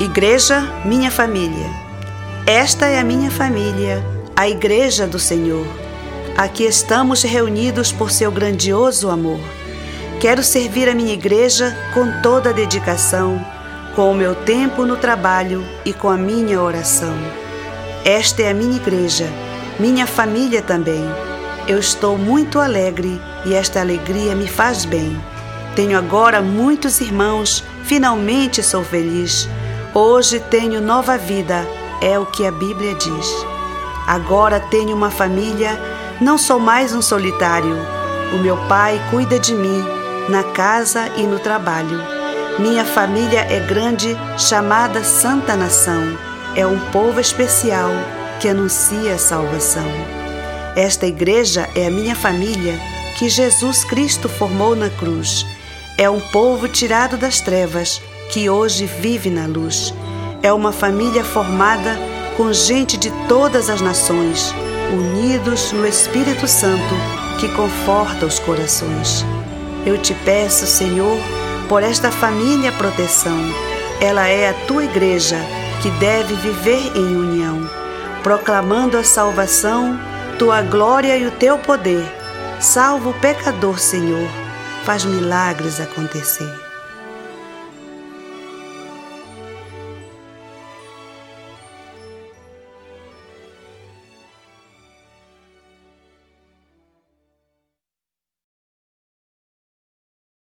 Igreja, minha família. Esta é a minha família, a Igreja do Senhor. Aqui estamos reunidos por seu grandioso amor. Quero servir a minha igreja com toda a dedicação, com o meu tempo no trabalho e com a minha oração. Esta é a minha igreja, minha família também. Eu estou muito alegre e esta alegria me faz bem. Tenho agora muitos irmãos, finalmente sou feliz Hoje tenho nova vida, é o que a Bíblia diz. Agora tenho uma família, não sou mais um solitário. O meu pai cuida de mim, na casa e no trabalho. Minha família é grande, chamada Santa Nação. É um povo especial que anuncia a salvação. Esta igreja é a minha família que Jesus Cristo formou na cruz. É um povo tirado das trevas que hoje vive na luz. É uma família formada com gente de todas as nações, unidos no Espírito Santo que conforta os corações. Eu te peço, Senhor, por esta família proteção. Ela é a tua igreja que deve viver em união, proclamando a salvação, tua glória e o teu poder. Salva o pecador, Senhor. Faz milagres acontecer.